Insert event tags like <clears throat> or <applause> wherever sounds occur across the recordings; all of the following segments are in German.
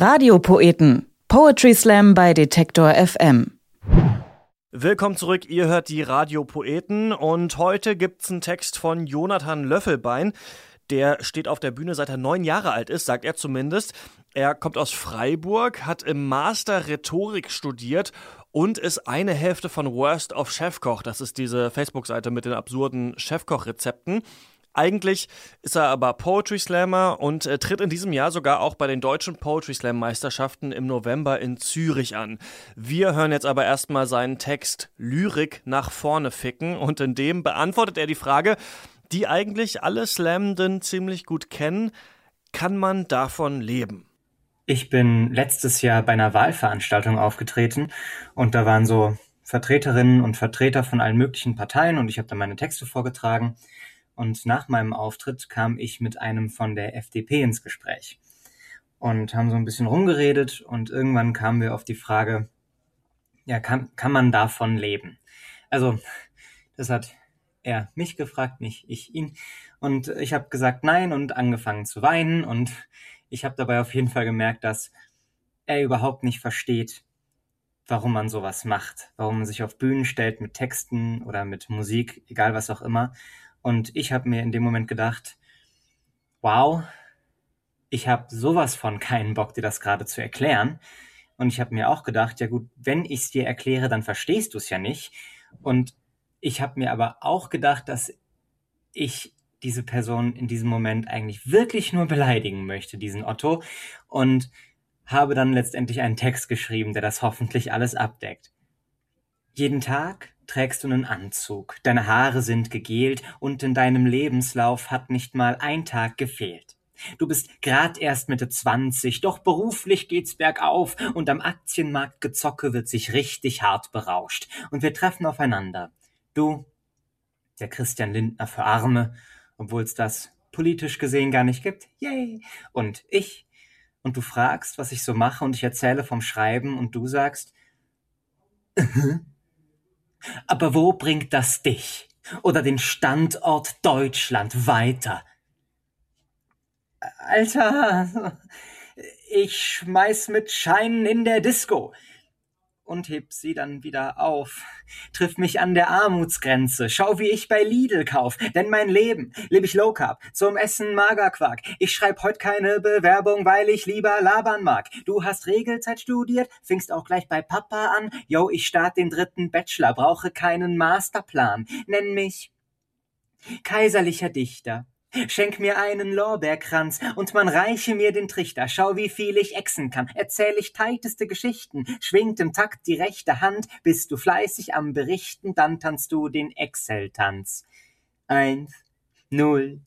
Radiopoeten. Poetry Slam bei Detektor FM. Willkommen zurück, ihr hört die Radiopoeten und heute gibt's einen Text von Jonathan Löffelbein. Der steht auf der Bühne seit er neun Jahre alt ist, sagt er zumindest. Er kommt aus Freiburg, hat im Master Rhetorik studiert und ist eine Hälfte von Worst of Chefkoch. Das ist diese Facebook-Seite mit den absurden Chefkoch-Rezepten. Eigentlich ist er aber Poetry Slammer und äh, tritt in diesem Jahr sogar auch bei den deutschen Poetry Slam Meisterschaften im November in Zürich an. Wir hören jetzt aber erstmal seinen Text Lyrik nach vorne ficken und in dem beantwortet er die Frage, die eigentlich alle Slamden ziemlich gut kennen, kann man davon leben? Ich bin letztes Jahr bei einer Wahlveranstaltung aufgetreten und da waren so Vertreterinnen und Vertreter von allen möglichen Parteien und ich habe da meine Texte vorgetragen. Und nach meinem Auftritt kam ich mit einem von der FDP ins Gespräch und haben so ein bisschen rumgeredet und irgendwann kamen wir auf die Frage, ja, kann, kann man davon leben? Also, das hat er mich gefragt, nicht ich ihn. Und ich habe gesagt nein und angefangen zu weinen und ich habe dabei auf jeden Fall gemerkt, dass er überhaupt nicht versteht, warum man sowas macht, warum man sich auf Bühnen stellt mit Texten oder mit Musik, egal was auch immer und ich habe mir in dem Moment gedacht, wow, ich habe sowas von keinen Bock, dir das gerade zu erklären. Und ich habe mir auch gedacht, ja gut, wenn ich es dir erkläre, dann verstehst du es ja nicht. Und ich habe mir aber auch gedacht, dass ich diese Person in diesem Moment eigentlich wirklich nur beleidigen möchte, diesen Otto. Und habe dann letztendlich einen Text geschrieben, der das hoffentlich alles abdeckt. Jeden Tag trägst du einen Anzug, deine Haare sind gegelt und in deinem Lebenslauf hat nicht mal ein Tag gefehlt. Du bist grad erst Mitte 20, doch beruflich geht's bergauf und am Aktienmarkt gezocke wird sich richtig hart berauscht und wir treffen aufeinander. Du, der Christian Lindner für Arme, obwohl's das politisch gesehen gar nicht gibt. Yay! Und ich. Und du fragst, was ich so mache und ich erzähle vom Schreiben und du sagst, <laughs> Aber wo bringt das dich oder den Standort Deutschland weiter? Alter, ich schmeiß mit Scheinen in der Disco und heb sie dann wieder auf. Triff mich an der Armutsgrenze. Schau, wie ich bei Lidl kauf. Denn mein Leben lebe ich Low Carb. Zum Essen Magerquark. Ich schreib heut keine Bewerbung, weil ich lieber labern mag. Du hast Regelzeit studiert, fingst auch gleich bei Papa an. Yo, ich start den dritten Bachelor, brauche keinen Masterplan. Nenn mich kaiserlicher Dichter. Schenk mir einen Lorbeerkranz und man reiche mir den Trichter. Schau, wie viel ich exen kann. Erzähl ich teiteste Geschichten. Schwingt im Takt die rechte Hand. Bist du fleißig am Berichten, dann tanzt du den Excel-Tanz. Eins, null,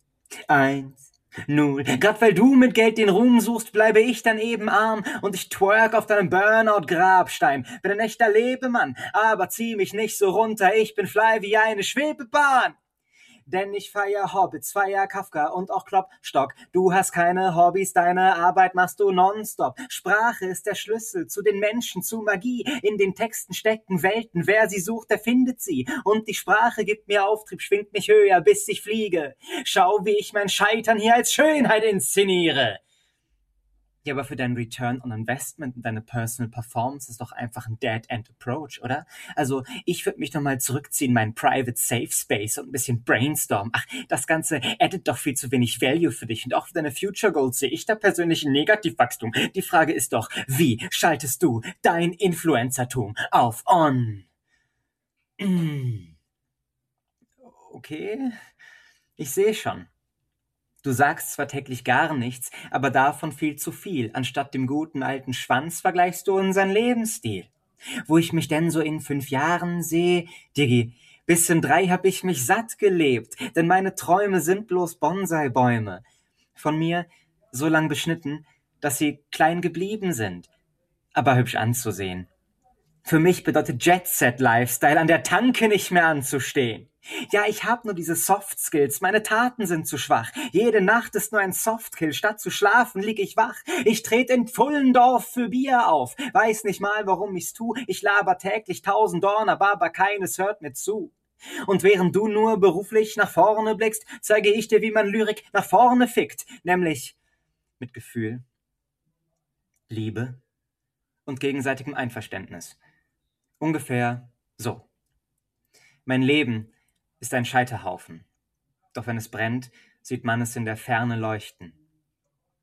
eins, null. Grad weil du mit Geld den Ruhm suchst, bleibe ich dann eben arm und ich twerk auf deinem Burnout-Grabstein. Bin ein echter Lebemann, aber zieh mich nicht so runter. Ich bin fly wie eine Schwebebahn denn ich feier Hobbits, feier Kafka und auch Klopstock. Du hast keine Hobbys, deine Arbeit machst du nonstop. Sprache ist der Schlüssel zu den Menschen, zu Magie. In den Texten stecken Welten, wer sie sucht, der findet sie. Und die Sprache gibt mir Auftrieb, schwingt mich höher, bis ich fliege. Schau, wie ich mein Scheitern hier als Schönheit inszeniere. Ja, aber für dein Return on Investment und deine Personal Performance ist doch einfach ein Dead-End Approach, oder? Also ich würde mich nochmal zurückziehen, meinen Private Safe Space und ein bisschen brainstorm. Ach, das Ganze addet doch viel zu wenig Value für dich und auch für deine Future Goals sehe ich da persönlich ein Negativwachstum. Die Frage ist doch, wie schaltest du dein Influencertum auf On? <clears throat> Okay, ich sehe schon. Du sagst zwar täglich gar nichts, aber davon viel zu viel. Anstatt dem guten alten Schwanz vergleichst du unseren Lebensstil. Wo ich mich denn so in fünf Jahren sehe, Diggi, bis in drei hab ich mich satt gelebt, denn meine Träume sind bloß Bonsai-Bäume. Von mir so lang beschnitten, dass sie klein geblieben sind, aber hübsch anzusehen. Für mich bedeutet Jet Set Lifestyle an der Tanke nicht mehr anzustehen. Ja, ich hab nur diese Soft Skills, meine Taten sind zu schwach. Jede Nacht ist nur ein Softkill, statt zu schlafen lieg ich wach. Ich tret in Pfullendorf für Bier auf, weiß nicht mal, warum ich's tu. Ich laber täglich tausend Dorn, aber keines hört mir zu. Und während du nur beruflich nach vorne blickst, zeige ich dir, wie man Lyrik nach vorne fickt, nämlich mit Gefühl. Liebe und gegenseitigem Einverständnis. Ungefähr so. Mein Leben ist ein Scheiterhaufen. Doch wenn es brennt, sieht man es in der Ferne leuchten.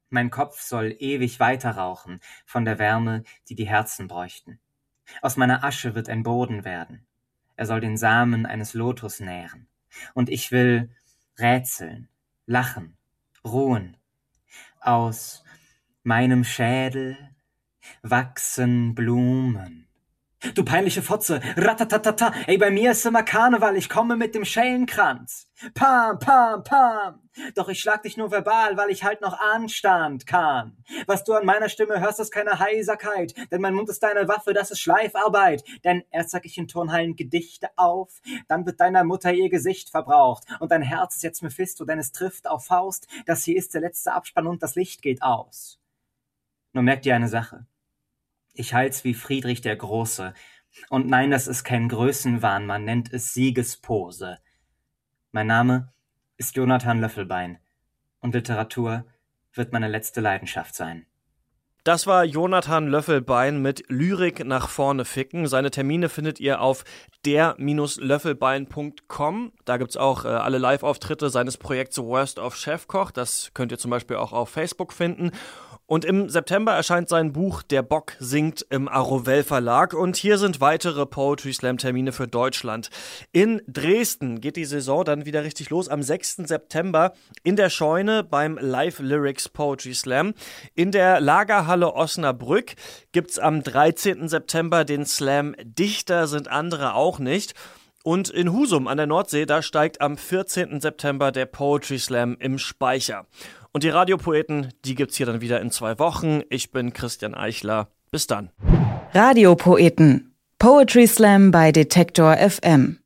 Mein Kopf soll ewig weiter rauchen von der Wärme, die die Herzen bräuchten. Aus meiner Asche wird ein Boden werden. Er soll den Samen eines Lotus nähren. Und ich will rätseln, lachen, ruhen. Aus meinem Schädel wachsen Blumen. Du peinliche Fotze, ratatatata, ey, bei mir ist immer Karneval, ich komme mit dem Schellenkranz. Pam, pam, pam. Doch ich schlag dich nur verbal, weil ich halt noch Anstand kann. Was du an meiner Stimme hörst, ist keine Heiserkeit, denn mein Mund ist deine Waffe, das ist Schleifarbeit. Denn erst sag ich in Turnhallen Gedichte auf, dann wird deiner Mutter ihr Gesicht verbraucht. Und dein Herz ist jetzt Mephisto, denn es trifft auf Faust, das hier ist der letzte Abspann und das Licht geht aus. Nur merkt dir eine Sache. Ich halt's wie Friedrich der Große. Und nein, das ist kein Größenwahn, man nennt es Siegespose. Mein Name ist Jonathan Löffelbein und Literatur wird meine letzte Leidenschaft sein. Das war Jonathan Löffelbein mit Lyrik nach vorne ficken. Seine Termine findet ihr auf der-löffelbein.com. Da gibt's auch äh, alle Live-Auftritte seines Projekts Worst of Chefkoch. Das könnt ihr zum Beispiel auch auf Facebook finden. Und im September erscheint sein Buch Der Bock singt im Arovell Verlag. Und hier sind weitere Poetry Slam Termine für Deutschland. In Dresden geht die Saison dann wieder richtig los am 6. September in der Scheune beim Live Lyrics Poetry Slam. In der Lagerhalle Osnabrück gibt's am 13. September den Slam Dichter sind andere auch nicht. Und in Husum an der Nordsee, da steigt am 14. September der Poetry Slam im Speicher. Und die Radiopoeten, die gibt's hier dann wieder in zwei Wochen. Ich bin Christian Eichler. Bis dann. Radiopoeten. Poetry Slam bei Detektor FM.